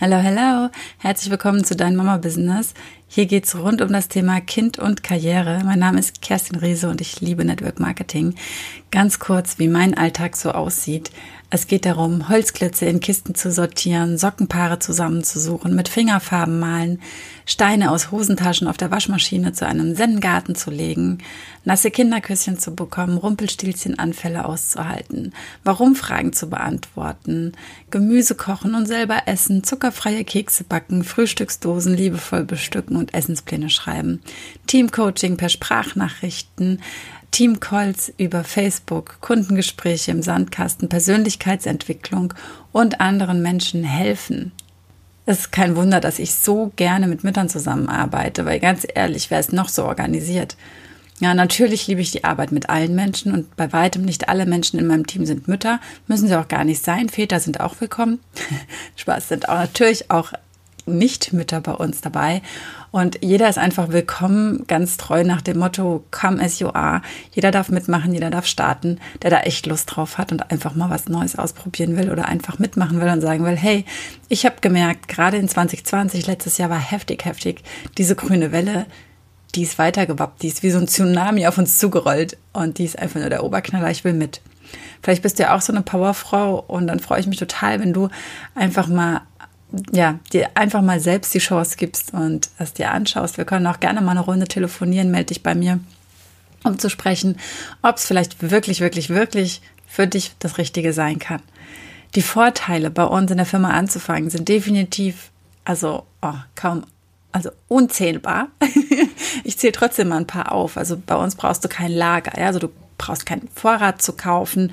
Hallo, hallo, herzlich willkommen zu Dein Mama Business. Hier geht's rund um das Thema Kind und Karriere. Mein Name ist Kerstin Riese und ich liebe Network Marketing. Ganz kurz, wie mein Alltag so aussieht. Es geht darum, Holzklötze in Kisten zu sortieren, Sockenpaare zusammenzusuchen, mit Fingerfarben malen, Steine aus Hosentaschen auf der Waschmaschine zu einem Zen-Garten zu legen, nasse Kinderküsschen zu bekommen, Rumpelstilzchenanfälle auszuhalten, Warum-Fragen zu beantworten, Gemüse kochen und selber essen, zuckerfreie Kekse backen, Frühstücksdosen liebevoll bestücken und Essenspläne schreiben, Teamcoaching per Sprachnachrichten, Teamcalls über Facebook, Kundengespräche im Sandkasten, Persönlichkeitsentwicklung und anderen Menschen helfen. Es ist kein Wunder, dass ich so gerne mit Müttern zusammenarbeite, weil ganz ehrlich, wer ist noch so organisiert? Ja, natürlich liebe ich die Arbeit mit allen Menschen und bei weitem nicht alle Menschen in meinem Team sind Mütter, müssen sie auch gar nicht sein. Väter sind auch willkommen. Spaß sind auch natürlich auch nicht-Mütter bei uns dabei. Und jeder ist einfach willkommen, ganz treu nach dem Motto, come as you are. Jeder darf mitmachen, jeder darf starten, der da echt Lust drauf hat und einfach mal was Neues ausprobieren will oder einfach mitmachen will und sagen will, hey, ich habe gemerkt, gerade in 2020, letztes Jahr war heftig, heftig, diese grüne Welle, die ist weitergewappt, die ist wie so ein Tsunami auf uns zugerollt und die ist einfach nur der Oberknaller, ich will mit. Vielleicht bist du ja auch so eine Powerfrau und dann freue ich mich total, wenn du einfach mal ja, dir einfach mal selbst die Chance gibst und es dir anschaust. Wir können auch gerne mal eine Runde telefonieren, melde dich bei mir, um zu sprechen, ob es vielleicht wirklich, wirklich, wirklich für dich das Richtige sein kann. Die Vorteile, bei uns in der Firma anzufangen, sind definitiv, also oh, kaum, also unzählbar. ich zähle trotzdem mal ein paar auf. Also bei uns brauchst du kein Lager, ja? also du brauchst keinen Vorrat zu kaufen.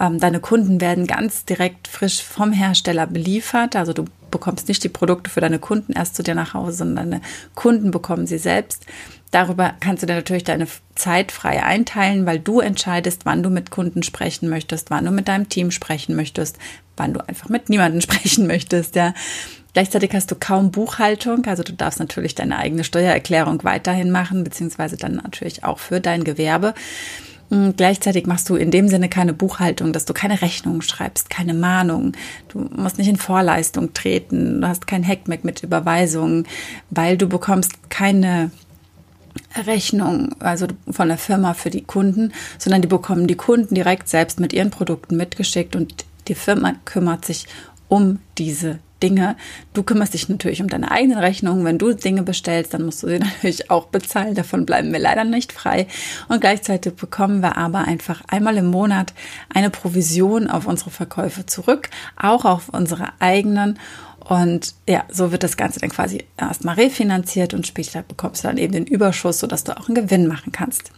Ähm, deine Kunden werden ganz direkt frisch vom Hersteller beliefert. Also du bekommst nicht die Produkte für deine Kunden erst zu dir nach Hause, sondern deine Kunden bekommen sie selbst. Darüber kannst du dir natürlich deine Zeit frei einteilen, weil du entscheidest, wann du mit Kunden sprechen möchtest, wann du mit deinem Team sprechen möchtest, wann du einfach mit niemandem sprechen möchtest, ja. Gleichzeitig hast du kaum Buchhaltung, also du darfst natürlich deine eigene Steuererklärung weiterhin machen, beziehungsweise dann natürlich auch für dein Gewerbe. Gleichzeitig machst du in dem Sinne keine Buchhaltung, dass du keine Rechnungen schreibst, keine Mahnungen. Du musst nicht in Vorleistung treten. Du hast kein Hackmack mit Überweisungen, weil du bekommst keine Rechnung, also von der Firma für die Kunden, sondern die bekommen die Kunden direkt selbst mit ihren Produkten mitgeschickt und die Firma kümmert sich um diese Dinge. Du kümmerst dich natürlich um deine eigenen Rechnungen. Wenn du Dinge bestellst, dann musst du sie natürlich auch bezahlen. Davon bleiben wir leider nicht frei. Und gleichzeitig bekommen wir aber einfach einmal im Monat eine Provision auf unsere Verkäufe zurück, auch auf unsere eigenen. Und ja, so wird das Ganze dann quasi erstmal refinanziert und später bekommst du dann eben den Überschuss, sodass du auch einen Gewinn machen kannst.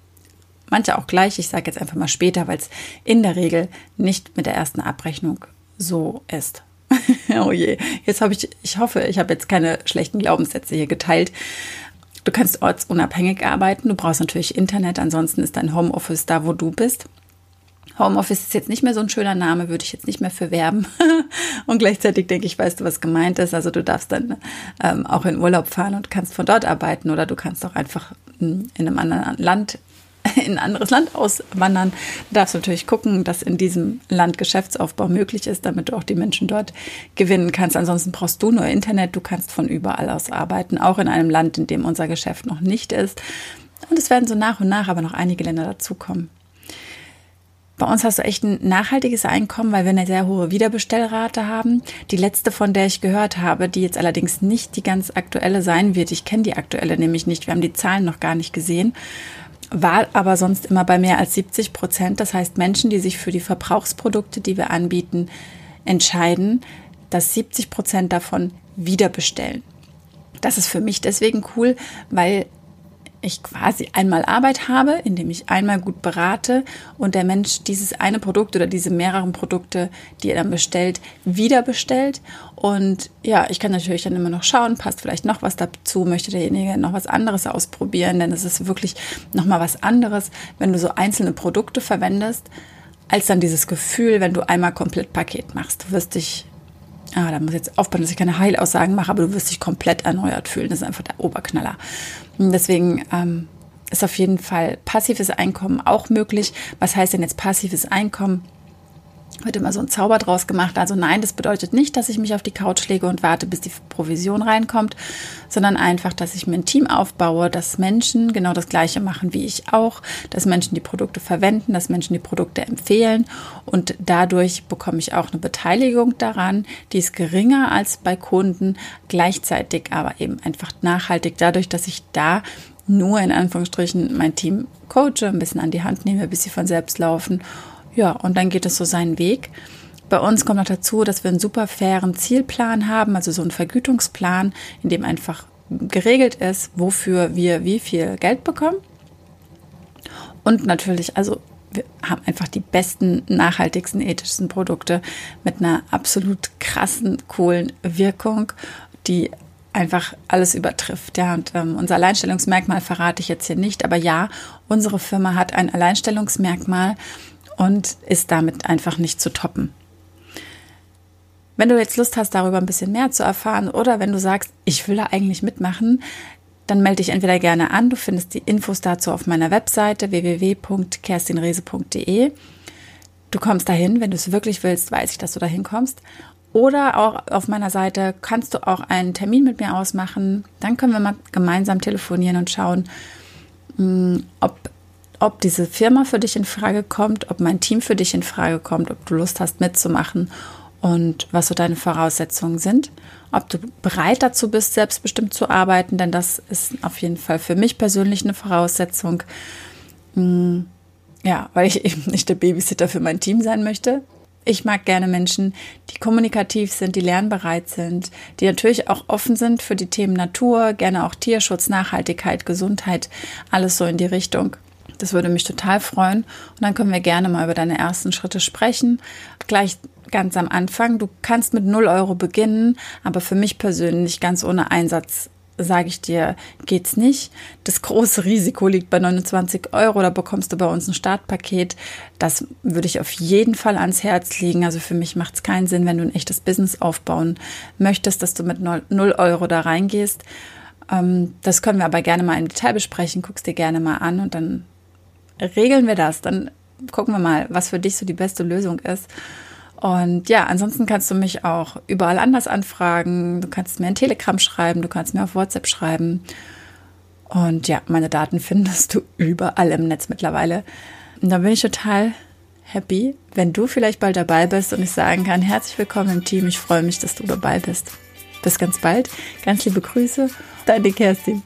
Manche auch gleich, ich sage jetzt einfach mal später, weil es in der Regel nicht mit der ersten Abrechnung so ist. oh je, jetzt habe ich, ich hoffe, ich habe jetzt keine schlechten Glaubenssätze hier geteilt. Du kannst ortsunabhängig arbeiten. Du brauchst natürlich Internet. Ansonsten ist dein Homeoffice da, wo du bist. Homeoffice ist jetzt nicht mehr so ein schöner Name, würde ich jetzt nicht mehr für werben. und gleichzeitig denke ich, weißt du, was gemeint ist. Also du darfst dann ähm, auch in Urlaub fahren und kannst von dort arbeiten oder du kannst auch einfach hm, in einem anderen Land in ein anderes Land auswandern, darfst du natürlich gucken, dass in diesem Land Geschäftsaufbau möglich ist, damit du auch die Menschen dort gewinnen kannst. Ansonsten brauchst du nur Internet, du kannst von überall aus arbeiten, auch in einem Land, in dem unser Geschäft noch nicht ist. Und es werden so nach und nach aber noch einige Länder dazukommen. Bei uns hast du echt ein nachhaltiges Einkommen, weil wir eine sehr hohe Wiederbestellrate haben. Die letzte, von der ich gehört habe, die jetzt allerdings nicht die ganz aktuelle sein wird, ich kenne die aktuelle nämlich nicht, wir haben die Zahlen noch gar nicht gesehen, war aber sonst immer bei mehr als 70 Prozent. Das heißt, Menschen, die sich für die Verbrauchsprodukte, die wir anbieten, entscheiden, dass 70 Prozent davon wieder bestellen. Das ist für mich deswegen cool, weil ich quasi einmal Arbeit habe, indem ich einmal gut berate und der Mensch dieses eine Produkt oder diese mehreren Produkte, die er dann bestellt, wieder bestellt. Und ja, ich kann natürlich dann immer noch schauen, passt vielleicht noch was dazu, möchte derjenige noch was anderes ausprobieren, denn es ist wirklich nochmal was anderes, wenn du so einzelne Produkte verwendest, als dann dieses Gefühl, wenn du einmal komplett Paket machst. Du wirst dich ah, da muss ich jetzt aufpassen, dass ich keine Heilaussagen mache, aber du wirst dich komplett erneuert fühlen. Das ist einfach der Oberknaller. Deswegen ähm, ist auf jeden Fall passives Einkommen auch möglich. Was heißt denn jetzt passives Einkommen? Wird immer so ein Zauber draus gemacht. Also nein, das bedeutet nicht, dass ich mich auf die Couch lege und warte, bis die Provision reinkommt, sondern einfach, dass ich mir ein Team aufbaue, dass Menschen genau das Gleiche machen wie ich auch, dass Menschen die Produkte verwenden, dass Menschen die Produkte empfehlen und dadurch bekomme ich auch eine Beteiligung daran, die ist geringer als bei Kunden, gleichzeitig aber eben einfach nachhaltig dadurch, dass ich da nur in Anführungsstrichen mein Team coache, ein bisschen an die Hand nehme, bis sie von selbst laufen ja, und dann geht es so seinen Weg. Bei uns kommt noch dazu, dass wir einen super fairen Zielplan haben, also so einen Vergütungsplan, in dem einfach geregelt ist, wofür wir wie viel Geld bekommen. Und natürlich, also wir haben einfach die besten, nachhaltigsten, ethischsten Produkte mit einer absolut krassen, coolen Wirkung, die einfach alles übertrifft. Ja, und ähm, unser Alleinstellungsmerkmal verrate ich jetzt hier nicht, aber ja, unsere Firma hat ein Alleinstellungsmerkmal, und ist damit einfach nicht zu toppen. Wenn du jetzt Lust hast, darüber ein bisschen mehr zu erfahren oder wenn du sagst, ich will da eigentlich mitmachen, dann melde dich entweder gerne an. Du findest die Infos dazu auf meiner Webseite www.kerstinrese.de. Du kommst dahin, wenn du es wirklich willst, weiß ich, dass du dahin kommst. Oder auch auf meiner Seite kannst du auch einen Termin mit mir ausmachen. Dann können wir mal gemeinsam telefonieren und schauen, hm, ob ob diese Firma für dich in Frage kommt, ob mein Team für dich in Frage kommt, ob du Lust hast mitzumachen und was so deine Voraussetzungen sind, ob du bereit dazu bist, selbstbestimmt zu arbeiten, denn das ist auf jeden Fall für mich persönlich eine Voraussetzung. Hm, ja, weil ich eben nicht der Babysitter für mein Team sein möchte. Ich mag gerne Menschen, die kommunikativ sind, die lernbereit sind, die natürlich auch offen sind für die Themen Natur, gerne auch Tierschutz, Nachhaltigkeit, Gesundheit, alles so in die Richtung. Das würde mich total freuen. Und dann können wir gerne mal über deine ersten Schritte sprechen. Gleich ganz am Anfang. Du kannst mit 0 Euro beginnen, aber für mich persönlich ganz ohne Einsatz sage ich dir, geht's nicht. Das große Risiko liegt bei 29 Euro. Da bekommst du bei uns ein Startpaket. Das würde ich auf jeden Fall ans Herz legen. Also für mich macht es keinen Sinn, wenn du ein echtes Business aufbauen möchtest, dass du mit 0 Euro da reingehst. Ähm, das können wir aber gerne mal im Detail besprechen. Guckst dir gerne mal an und dann regeln wir das. Dann gucken wir mal, was für dich so die beste Lösung ist. Und ja, ansonsten kannst du mich auch überall anders anfragen. Du kannst mir ein Telegram schreiben, du kannst mir auf WhatsApp schreiben. Und ja, meine Daten findest du überall im Netz mittlerweile. Und da bin ich total happy, wenn du vielleicht bald dabei bist und ich sagen kann, herzlich willkommen im Team. Ich freue mich, dass du dabei bist. Bis ganz bald. Ganz liebe Grüße. Deine Kerstin.